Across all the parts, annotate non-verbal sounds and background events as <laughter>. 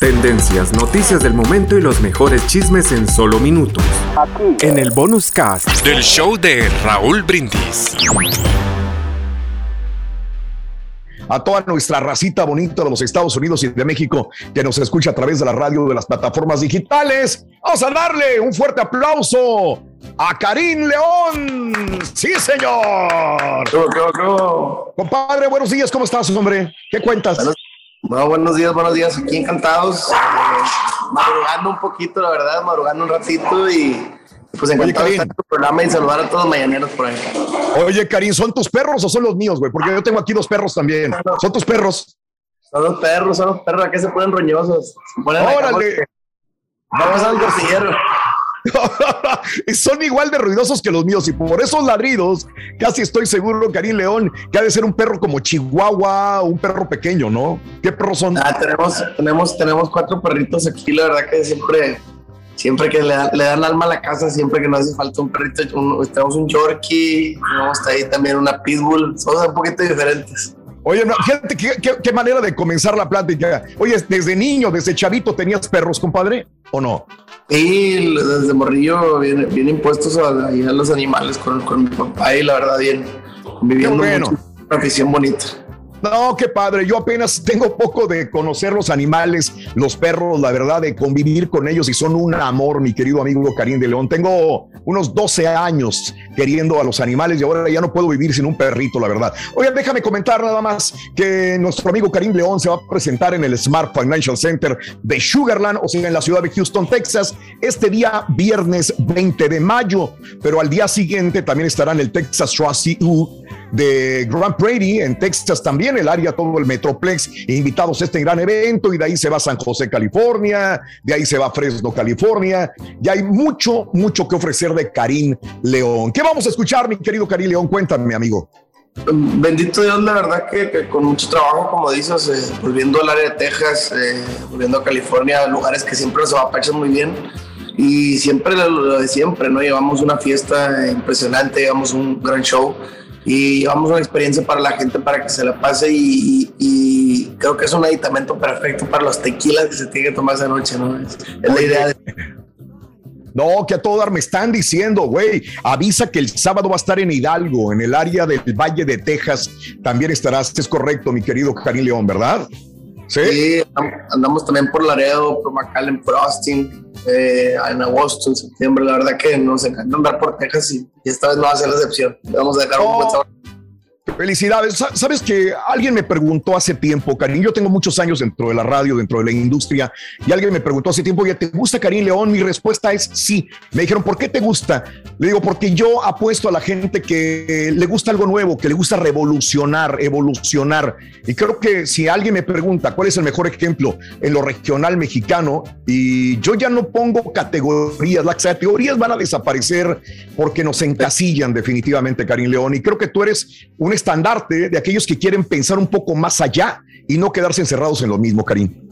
Tendencias, noticias del momento y los mejores chismes en solo minutos. En el bonus cast del show de Raúl Brindis. A toda nuestra racita bonita de los Estados Unidos y de México que nos escucha a través de la radio de las plataformas digitales. Vamos a darle un fuerte aplauso a Karim León. Sí, señor. Compadre, buenos días. ¿Cómo estás, hombre? ¿Qué cuentas? Bueno, buenos días, buenos días. Aquí encantados. Eh, madrugando un poquito, la verdad, madrugando un ratito y pues encantado de estar en tu programa y saludar a todos los mañaneros por ahí. Oye, Karim, ¿son tus perros o son los míos, güey? Porque yo tengo aquí dos perros también. ¿Son tus perros? Son los perros, son los perros. Aquí se ponen roñosos. Se ponen Órale. Vamos al cosillero. <laughs> son igual de ruidosos que los míos y por esos ladridos casi estoy seguro, Karim León, que ha de ser un perro como Chihuahua, un perro pequeño, ¿no? ¿Qué perros son? Ah, tenemos, tenemos, tenemos cuatro perritos aquí, la verdad que siempre, siempre que le, dan alma a la casa, siempre que nos hace falta un perrito, tenemos un Yorkie, tenemos ahí también una Pitbull, son un poquito diferentes. Oye, no, fíjate qué, manera de comenzar la plática. Oye, desde niño, desde chavito, ¿tenías perros, compadre? ¿O no? Sí, desde morrillo bien, bien impuestos a, a, los animales con, con, mi papá y la verdad bien viviendo bueno. una afición bonita. No, qué padre. Yo apenas tengo poco de conocer los animales, los perros, la verdad, de convivir con ellos y son un amor, mi querido amigo Karim de León. Tengo unos 12 años queriendo a los animales y ahora ya no puedo vivir sin un perrito, la verdad. Oigan, déjame comentar nada más que nuestro amigo Karim León se va a presentar en el Smart Financial Center de Sugarland, o sea, en la ciudad de Houston, Texas, este día viernes 20 de mayo, pero al día siguiente también estará en el Texas Trustee de Grand Prairie, en Texas también, el área, todo el Metroplex, invitados a este gran evento, y de ahí se va a San José, California, de ahí se va a Fresno, California, y hay mucho, mucho que ofrecer de Karim León. ¿Qué vamos a escuchar, mi querido Karim León? Cuéntame, amigo. Bendito Dios, la verdad que, con mucho trabajo, como dices, eh, volviendo al área de Texas, eh, volviendo a California, lugares que siempre nos apachan muy bien y siempre lo, de siempre, ¿no? Llevamos una fiesta impresionante, llevamos un gran show y llevamos una experiencia para la gente para que se la pase y, creo que es un aditamento perfecto para los tequilas que se tiene que tomar esa noche, ¿no? Es, la idea de... No, que a todo dar me están diciendo, güey, avisa que el sábado va a estar en Hidalgo, en el área del Valle de Texas. También estarás, es correcto, mi querido Karim León, ¿verdad? Sí, andamos también por Laredo, por McAllen, por Austin, eh, en agosto, en septiembre. La verdad que nos encanta andar por Texas y, esta vez no va a ser la excepción. Vamos a dejar un buen sabor. Felicidades. Sabes que alguien me preguntó hace tiempo, Karim, yo tengo muchos años dentro de la radio, dentro de la industria, y alguien me preguntó hace tiempo, ¿te gusta Karim León? Mi respuesta es sí. Me dijeron, ¿por qué te gusta? Le digo, porque yo apuesto a la gente que le gusta algo nuevo, que le gusta revolucionar, evolucionar. Y creo que si alguien me pregunta cuál es el mejor ejemplo en lo regional mexicano, y yo ya no pongo categorías, las categorías van a desaparecer porque nos encasillan definitivamente, Karim León, y creo que tú eres un estandarte de aquellos que quieren pensar un poco más allá y no quedarse encerrados en lo mismo, Karim.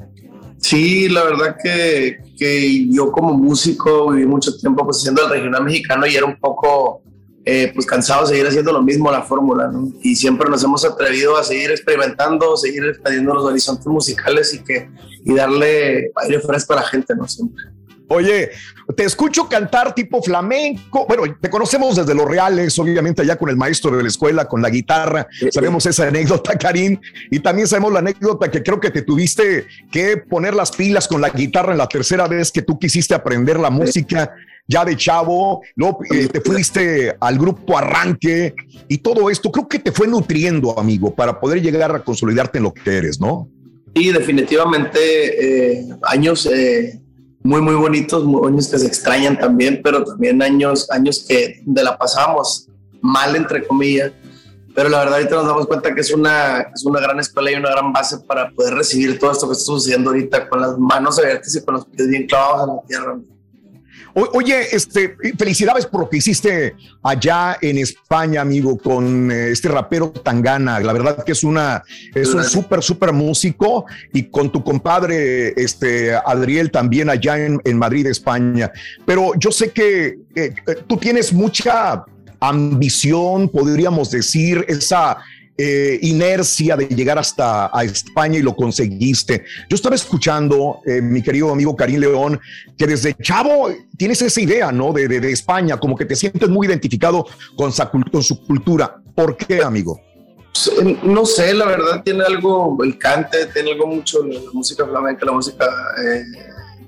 Sí, la verdad que, que yo como músico viví mucho tiempo pues haciendo el regional mexicano y era un poco eh, pues cansado de seguir haciendo lo mismo la fórmula, ¿no? Y siempre nos hemos atrevido a seguir experimentando, seguir expandiendo los horizontes musicales y que y darle aire fresco a la gente, ¿no? Siempre. Oye, te escucho cantar tipo flamenco. Bueno, te conocemos desde los reales, obviamente allá con el maestro de la escuela, con la guitarra. Sabemos esa anécdota, Karim, y también sabemos la anécdota que creo que te tuviste que poner las pilas con la guitarra en la tercera vez que tú quisiste aprender la música ya de chavo, luego eh, te fuiste al grupo Arranque y todo esto, creo que te fue nutriendo, amigo, para poder llegar a consolidarte en lo que eres, ¿no? Sí, definitivamente eh, años eh, muy, muy bonitos, muy años que se extrañan también, pero también años, años que de la pasamos mal, entre comillas. Pero la verdad ahorita nos damos cuenta que es una, es una gran escuela y una gran base para poder recibir todo esto que está sucediendo ahorita con las manos abiertas y con los pies bien clavados en la tierra. Oye, este, felicidades por lo que hiciste allá en España, amigo, con eh, este rapero Tangana. La verdad que es una, es un súper, súper músico y con tu compadre, este, Adriel, también allá en, Madrid, España. Pero yo sé que eh, eh, tú tienes mucha ambición, podríamos decir, esa eh, inercia de llegar hasta a España y lo conseguiste. Yo estaba escuchando, eh, mi querido amigo Karim León, que desde chavo tienes esa idea, ¿no? De, de, España, como que te sientes muy identificado con, con su cultura. ¿Por qué, amigo? No sé, la verdad tiene algo, el cante, tiene algo mucho, la música flamenca, la música eh,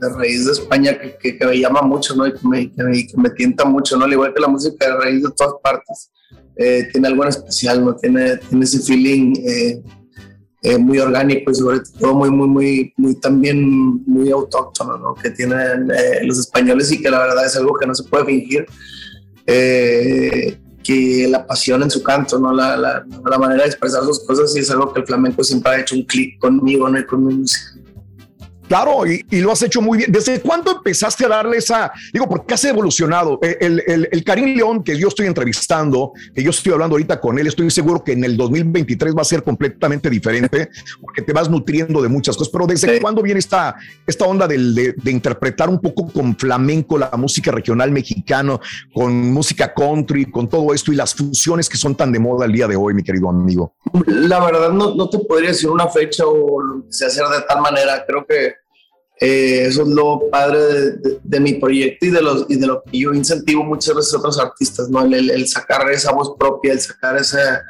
de raíz de España que, que, me llama mucho, ¿no? Y que me, que me, que me tienta mucho, ¿no? Al igual que la música de raíz de todas partes. Eh, tiene algo en especial, ¿no? Tiene, tiene ese feeling eh, eh, muy orgánico y sobre todo muy, muy, muy, muy también muy autóctono, ¿no? Que tienen los españoles y que la verdad es algo que no se puede fingir. que la pasión en su canto, ¿no? La, la, la, manera de expresar sus cosas y es algo que el flamenco siempre ha hecho un clic conmigo, ¿no? Y con mi música. Claro, y, lo has hecho muy bien. ¿Desde cuándo empezaste a darle esa, digo, porque has evolucionado? Eh, el, el, el, Karim León que yo estoy entrevistando, que yo estoy hablando ahorita con él, estoy seguro que en el 2023 va a ser completamente diferente, <laughs> porque te vas nutriendo de muchas cosas. Pero ¿desde cuándo viene esta, esta onda de, de, interpretar un poco con flamenco la música regional mexicano, con música country, con todo esto y las fusiones que son tan de moda el día de hoy, mi querido amigo? La verdad, no, no te podría decir una fecha o se hacer de tal manera. Creo que eh, eso es lo padre de, mi proyecto y de, los, y de lo que yo incentivo muchas veces a otros artistas, ¿no? El, sacar esa voz propia, el sacar esa,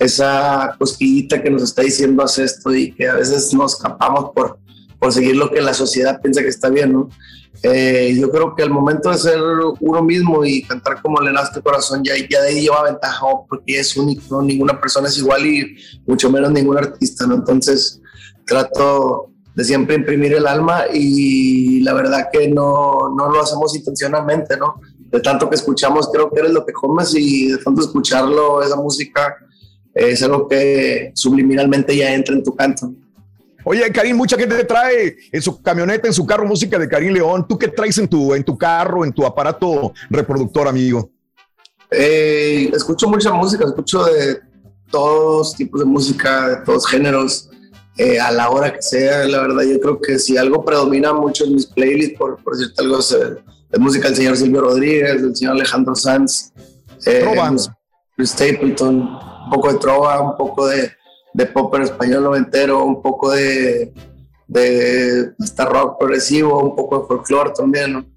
esa cosquillita que nos está diciendo haz esto y que a veces nos escapamos por, por seguir lo que la sociedad piensa que está bien, ¿no? Eh, yo creo que el momento de ser uno mismo y cantar como le nace el corazón ya, ya de ahí lleva ventaja porque es único, ¿no? ninguna persona es igual y mucho menos ningún artista, ¿no? Entonces trato de siempre imprimir el alma y la verdad que no, no lo hacemos intencionalmente, ¿no? De tanto que escuchamos, creo que eres lo que comes y de tanto escucharlo, esa música es algo que subliminalmente ya entra en tu canto. Oye, Karim, mucha gente te trae en su camioneta, en su carro, música de Karim León. ¿Tú qué traes en tu, en tu carro, en tu aparato reproductor, amigo? Eh, escucho mucha música, escucho de todos tipos de música, de todos géneros. Eh, a la hora que sea. La verdad, yo creo que si algo predomina mucho en mis playlists, por, por decirte algo, es, eh, música del señor Silvio Rodríguez, del señor Alejandro Sanz, eh, Stapleton, un poco de trova, un poco de, de pop en español noventero, un poco de, de hasta rock progresivo, un poco de folclore también.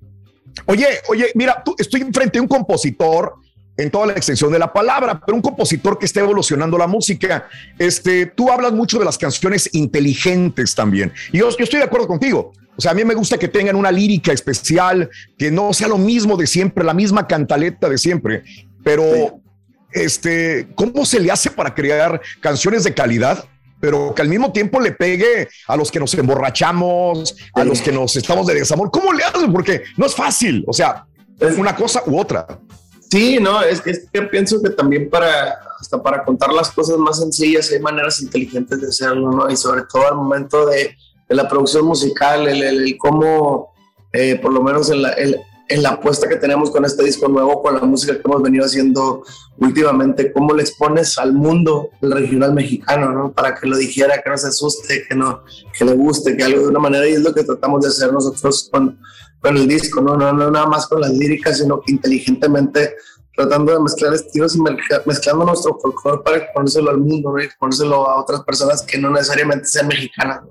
Oye, oye, mira, tú, estoy enfrente de un compositor en toda la extensión de la palabra, pero un compositor que está evolucionando la música. Este, tú hablas mucho de las canciones inteligentes también. Y yo, estoy de acuerdo contigo. O sea, a mí me gusta que tengan una lírica especial, que no sea lo mismo de siempre, la misma cantaleta de siempre. Pero, este, ¿cómo se le hace para crear canciones de calidad? pero que al mismo tiempo le pegue a los que nos emborrachamos, a los que nos estamos de desamor. ¿Cómo le haces? Porque no es fácil, o sea, es una cosa u otra. Sí, no, es que, que pienso que también para, hasta para contar las cosas más sencillas hay maneras inteligentes de hacerlo, ¿no? Y sobre todo al momento de, la producción musical, el, el, cómo, eh, por lo menos en la, en la apuesta que tenemos con este disco nuevo, con la música que hemos venido haciendo últimamente, cómo le expones al mundo el regional mexicano, ¿no? Para que lo dijera, que no se asuste, que, no, que le guste, que algo de una manera, y es lo que tratamos de hacer nosotros con con el disco, ¿no? No, no nada más con las líricas, sino que inteligentemente tratando de mezclar estilos y mezclando nuestro folclore para exponérselo al mundo, ¿no? y exponérselo a otras personas que no necesariamente sean mexicanas.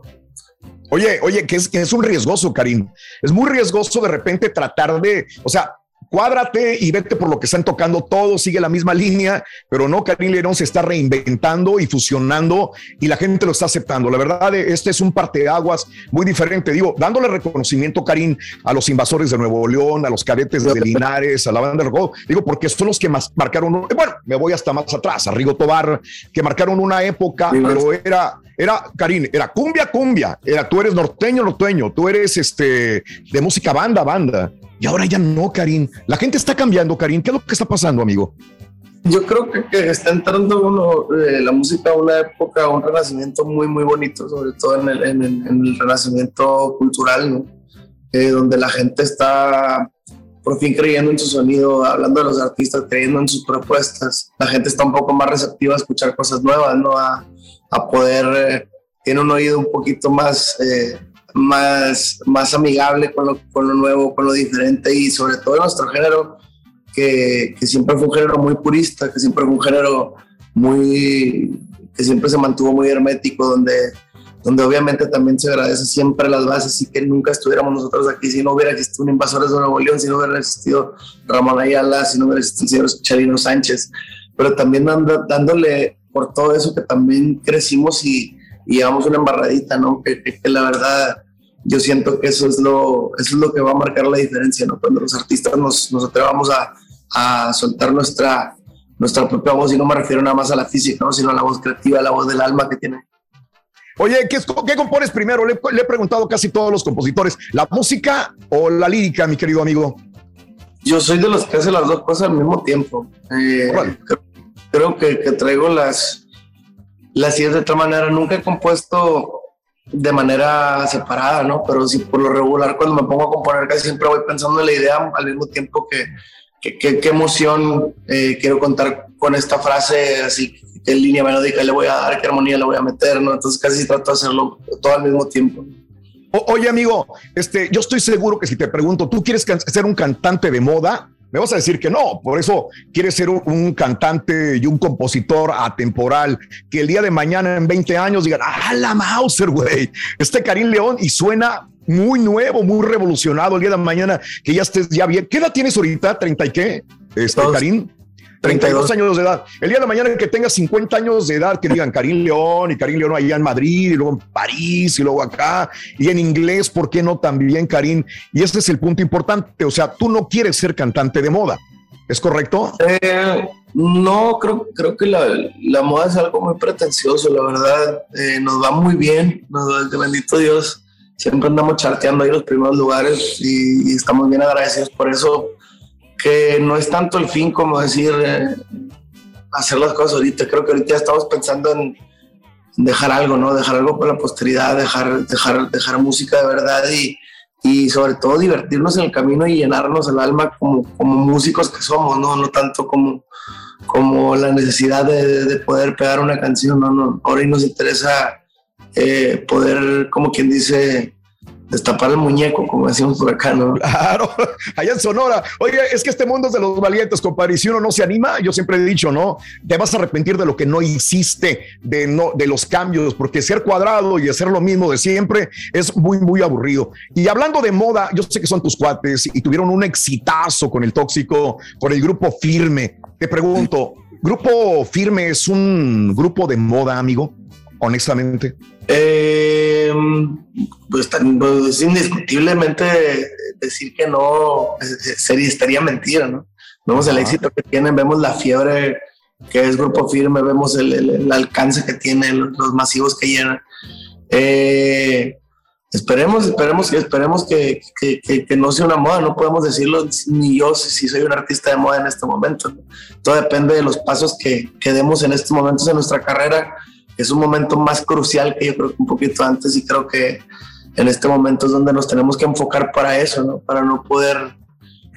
Oye, oye, que es, que es un riesgoso, Karim. Es muy riesgoso de repente tratar de, o sea, cuádrate y vete por lo que están tocando todos, sigue la misma línea, pero no, Karim León se está reinventando y fusionando y la gente lo está aceptando. La verdad, este es un parteaguas muy diferente. Digo, dándole reconocimiento, Karim, a los invasores de Nuevo León, a los cadetes de Linares, a la banda de Rojo, digo, porque son los que más marcaron, bueno, me voy hasta más atrás, a Rigo Tobar, que marcaron una época, pero era, era, Karim, era cumbia, cumbia, era, tú eres norteño, norteño, tú eres este, de música banda, banda. Y ahora ya no, Karim. La gente está cambiando, Karim. ¿Qué es lo que está pasando, amigo? Yo creo que, está entrando uno, eh, la música a una época, un renacimiento muy, muy bonito, sobre todo en el, en el, renacimiento cultural, ¿no? Eh, donde la gente está por fin creyendo en su sonido, hablando de los artistas, creyendo en sus propuestas. La gente está un poco más receptiva a escuchar cosas nuevas, ¿no? A, poder, eh, tiene un oído un poquito más más, más amigable con lo, con lo nuevo, con lo diferente y sobre todo en nuestro género, que, que, siempre fue un género muy purista, que siempre fue un género muy, que siempre se mantuvo muy hermético, donde, donde obviamente también se agradece siempre las bases y que nunca estuviéramos nosotros aquí si no hubiera existido un Invasores de Nuevo León, si no hubiera existido Ramón Ayala, si no hubiera existido el señor Charino Sánchez, pero también dándole por todo eso que también crecimos y, y llevamos una embarradita, ¿no? Que, que, la verdad yo siento que eso es lo, eso es lo que va a marcar la diferencia, ¿no? Cuando los artistas nos, nos atrevamos a, a soltar nuestra, nuestra propia voz, y no me refiero nada más a la física, ¿no? sino a la voz creativa, a la voz del alma que tiene. Oye, ¿qué, ¿qué, compones primero? Le, le, he preguntado a casi todos los compositores, ¿la música o la lírica, mi querido amigo? Yo soy de los que hacen las dos cosas al mismo tiempo. Eh, creo, creo que, que, traigo las, las ideas de otra manera. Nunca he compuesto de manera separada, ¿no? Pero sí, por lo regular, cuando me pongo a componer, casi siempre voy pensando en la idea al mismo tiempo que qué emoción eh, quiero contar con esta frase, así qué línea melódica le voy a dar, qué armonía le voy a meter, ¿no? Entonces casi trato de hacerlo todo al mismo tiempo. oye, amigo, este, yo estoy seguro que si te pregunto, ¿tú quieres ser un cantante de moda? Me vas a decir que no, por eso quieres ser un, cantante y un compositor atemporal, que el día de mañana en 20 años digan, ah, la Mauser, güey, este Karim León y suena muy nuevo, muy revolucionado el día de mañana, que ya estés ya bien. ¿Qué edad tienes ahorita? ¿30 y qué? Este, Karim. 32 años de edad. El día de mañana que tengas 50 años de edad, que digan Karim León y Karim León allá en Madrid y luego en París y luego acá y en inglés, ¿por qué no también Karim? Y este es el punto importante, o sea, tú no quieres ser cantante de moda, ¿es correcto? Eh, no, creo, creo que la, la, moda es algo muy pretencioso, la verdad, eh, nos va muy bien, nos va, bendito Dios, siempre andamos charteando ahí los primeros lugares y, y estamos bien agradecidos por eso que no es tanto el fin como decir eh, hacer las cosas ahorita. Creo que ahorita estamos pensando en dejar algo, ¿no? Dejar algo para la posteridad, dejar, dejar, dejar música de verdad y, y sobre todo divertirnos en el camino y llenarnos el alma como, como músicos que somos, ¿no? No tanto como, como la necesidad de, de poder pegar una canción, ¿no? no ahora nos interesa eh, poder, como quien dice, destapar el muñeco, como decimos por acá, ¿no? Claro, allá en Sonora. Oye, es que este mundo es de los valientes, compadre. Y si uno no se anima, yo siempre he dicho, ¿no? Te vas a arrepentir de lo que no hiciste, de, no, de los cambios, porque ser cuadrado y hacer lo mismo de siempre es muy, muy aburrido. Y hablando de moda, yo sé que son tus cuates y tuvieron un exitazo con el tóxico, con el grupo Firme. Te pregunto, ¿grupo Firme es un grupo de moda, amigo? Honestamente. Eh, pues, pues, indiscutiblemente decir que no sería, estaría mentira, ¿no? Vemos el éxito que tienen, vemos la fiebre que es Grupo Firme, vemos el, alcance que tienen, los, masivos que llenan. Eh, esperemos, esperemos, esperemos que, que, que, no sea una moda, no podemos decirlo ni yo si soy un artista de moda en este momento. Todo depende de los pasos que, que demos en estos momentos en nuestra carrera es un momento más crucial que yo creo que un poquito antes y creo que en este momento es donde nos tenemos que enfocar para eso. Para no poder,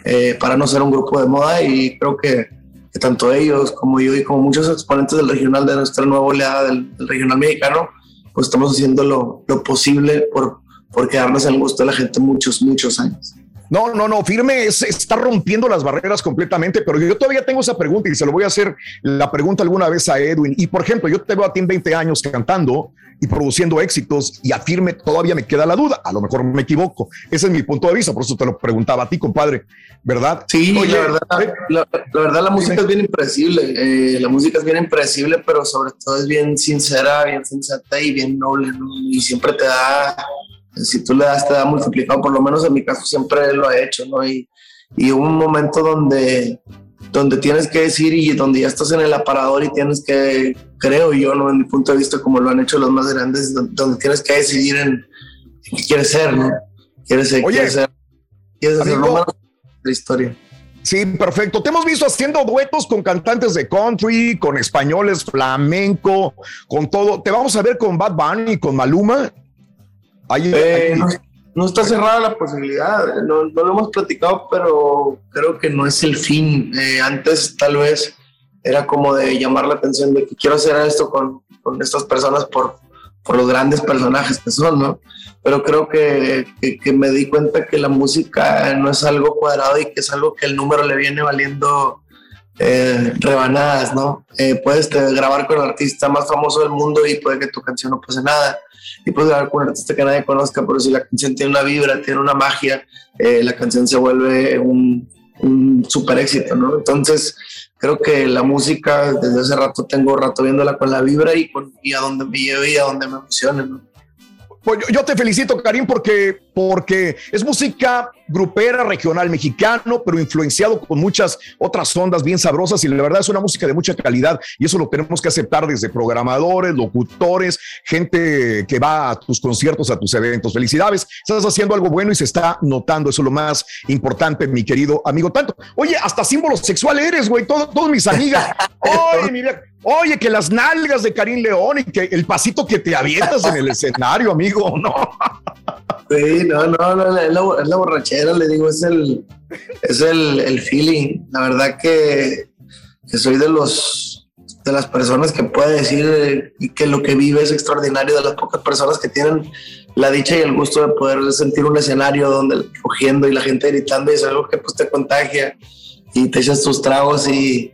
eh, para no ser un grupo de moda y creo que, que, tanto ellos como yo y como muchos exponentes del regional, de nuestra nueva oleada del, regional mexicano, pues estamos haciendo lo, lo posible por, por quedarnos en el gusto de la gente muchos, muchos años. No, no, no, firme es, está rompiendo las barreras completamente, pero yo todavía tengo esa pregunta y se lo voy a hacer la pregunta alguna vez a Edwin. Y por ejemplo, yo te veo a ti en 20 años cantando y produciendo éxitos y a firme todavía me queda la duda. A lo mejor me equivoco. Ese es mi punto de vista, por eso te lo preguntaba a ti, compadre, ¿verdad? Sí, la, verdad, ¿eh? la, verdad, la, música es bien impredecible. Eh, la música es bien impredecible, pero sobre todo es bien sincera, bien sensata y bien noble. Y siempre te da si tú le das, te da multiplicado, por lo menos en mi caso siempre lo ha hecho, ¿no? Y, y un momento donde, donde tienes que decir y donde ya estás en el aparador y tienes que, creo yo, ¿no? En mi punto de vista, como lo han hecho los más grandes, donde, tienes que decidir en, qué quieres ser, ¿no? Quieres ser, Oye, quieres ser, quieres ser de historia. Sí, perfecto. Te hemos visto haciendo duetos con cantantes de country, con españoles, flamenco, con todo. Te vamos a ver con Bad Bunny, con Maluma. Eh, no, está cerrada la posibilidad, no, lo hemos platicado, pero creo que no es el fin. Eh, antes tal vez era como de llamar la atención de que quiero hacer esto con, con estas personas por, por los grandes personajes que son, ¿no? Pero creo que, que, me di cuenta que la música no es algo cuadrado y que es algo que el número le viene valiendo eh, rebanadas, ¿no? puedes grabar con el artista más famoso del mundo y puede que tu canción no pase nada y puedes grabar con un artista que nadie conozca, pero si la canción tiene una vibra, tiene una magia, eh, la canción se vuelve un, un super éxito, ¿no? Entonces, creo que la música, desde hace rato tengo rato viéndola con la vibra y, con, y a donde me lleve y a donde me emocione, ¿no? Pues yo, te felicito, Karim, porque, porque es música grupera, regional mexicano, pero influenciado con muchas otras ondas bien sabrosas y la verdad es una música de mucha calidad y eso lo tenemos que aceptar desde programadores, locutores, gente que va a tus conciertos, a tus eventos. Felicidades, estás haciendo algo bueno y se está notando, eso es lo más importante, mi querido amigo. Tanto, oye, hasta símbolo sexual eres, güey, todas mis amigas. <laughs> Oye, mi Oye, que las nalgas de Karim León y que el pasito que te avientas en el <laughs> escenario, amigo, ¿no? Sí, no, no, no es, la, borrachera, le digo, es el, es el, feeling. La verdad que, soy de los de las personas que puede decir y que lo que vive es extraordinario, de las pocas personas que tienen la dicha y el gusto de poder sentir un escenario donde cogiendo y la gente gritando y es algo que pues te contagia y te echas tus tragos y,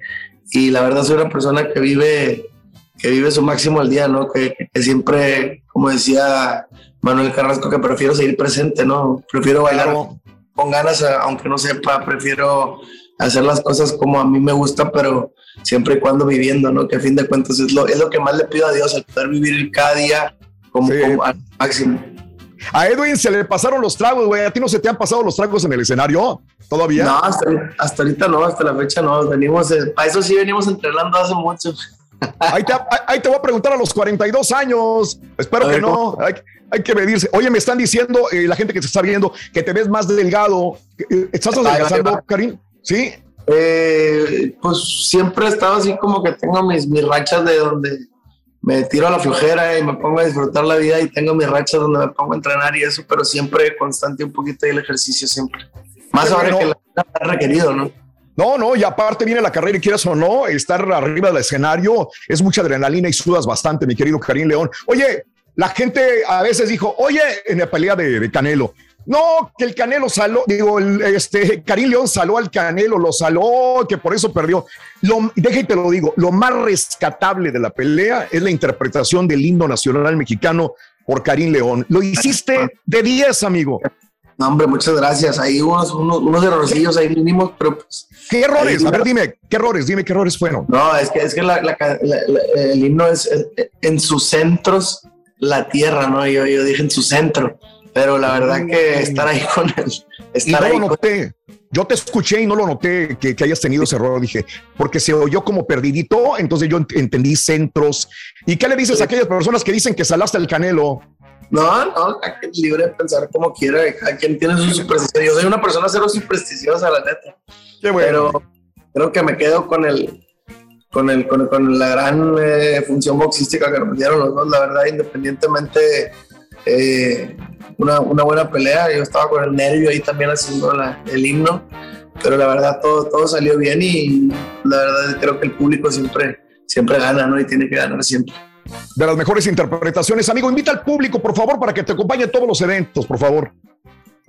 y la verdad soy una persona que vive, que vive su máximo al día, ¿no? Que, siempre, como decía Manuel Carrasco, que prefiero seguir presente, ¿no? Prefiero bailar con ganas, aunque no sepa, prefiero hacer las cosas como a mí me gusta, pero siempre y cuando viviendo, ¿no? Que a fin de cuentas es lo, es lo que más le pido a Dios, el poder vivir cada día como, como al máximo. A Edwin se le pasaron los tragos, güey. ¿A ti no se te han pasado los tragos en el escenario? ¿Todavía? No, hasta, ahorita no, hasta la fecha no. Venimos, para eso sí venimos entrenando hace mucho. Ahí te, ahí te voy a preguntar a los 42 años. Espero que no. Hay, que medirse. Oye, me están diciendo eh, la gente que se está viendo que te ves más delgado. Eh, ¿Estás adelgazando, Karim? Sí. Eh, pues siempre he estado así como que tengo mis, mis rachas de donde me tiro a la flojera y me pongo a disfrutar la vida y tengo mis rachas donde me pongo a entrenar y eso, pero siempre constante un poquito y el ejercicio siempre. Más ahora que la ha requerido, ¿no? No, no, y aparte viene la carrera y quieras o no, estar arriba del escenario es mucha adrenalina y sudas bastante, mi querido Karim León. Oye, la gente a veces dijo, oye, en la pelea de, Canelo, no, que el Canelo saló, digo, el, este, Karim León saló al Canelo, lo saló, que por eso perdió. Lo, deja y te lo digo, lo más rescatable de la pelea es la interpretación del himno nacional mexicano por Karim León. Lo hiciste de 10, amigo. No, hombre, muchas gracias. Hay unos, unos, errorcillos ahí mínimos, pero pues. ¿Qué errores? A ver, dime, ¿qué errores? Dime qué errores fueron. No, es que, es que el himno es, en sus centros la tierra, ¿no? Yo, yo dije en su centro pero la verdad que estar ahí con él, estar ahí lo noté. Yo te escuché y no lo noté que, hayas tenido ese error, dije, porque se oyó como perdidito, entonces yo entendí centros. ¿Y qué le dices a aquellas personas que dicen que salaste el canelo? No, no, libre de pensar como quiera, a quien tiene su superstición. Yo soy una persona cero supersticiosa, la neta. Qué bueno. Pero creo que me quedo con el, con, el, con, la gran eh, función boxística que nos dieron los dos, la verdad, independientemente eh, una, una, buena pelea. Yo estaba con el nervio ahí también haciendo el himno, pero la verdad todo, todo salió bien y la verdad creo que el público siempre, siempre gana, ¿no? Y tiene que ganar siempre. De las mejores interpretaciones, amigo, invita al público, por favor, para que te acompañe a todos los eventos, por favor.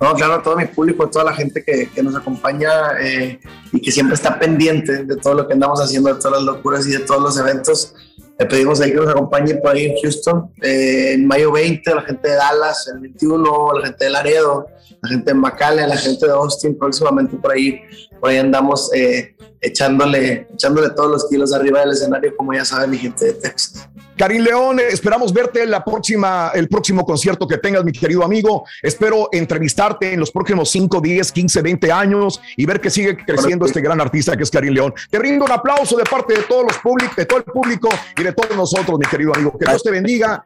No, claro, a todo mi público, a toda la gente que, nos acompaña eh, y que siempre está pendiente de todo lo que andamos haciendo, de todas las locuras y de todos los eventos. Le pedimos ahí que nos acompañe por ahí en Houston, eh, en mayo 20, la gente de Dallas, el 21, la gente de Laredo, la gente de McAllen, la gente de Austin, próximamente por ahí, por ahí andamos eh, echándole, echándole todos los kilos arriba del escenario, como ya saben mi gente de Texas. Karim León, esperamos verte en la próxima, el próximo concierto que tengas, mi querido amigo. Espero entrevistarte en los próximos 5, 10, 15, 20 años y ver que sigue creciendo este gran artista que es Karim León. Te rindo un aplauso de parte de todos los públicos, de todo el público y de todos nosotros, mi querido amigo. Que Dios te bendiga,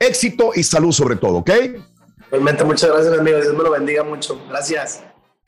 éxito y salud sobre todo, ¿ok? Realmente muchas gracias, amigo. Dios me lo bendiga mucho. Gracias.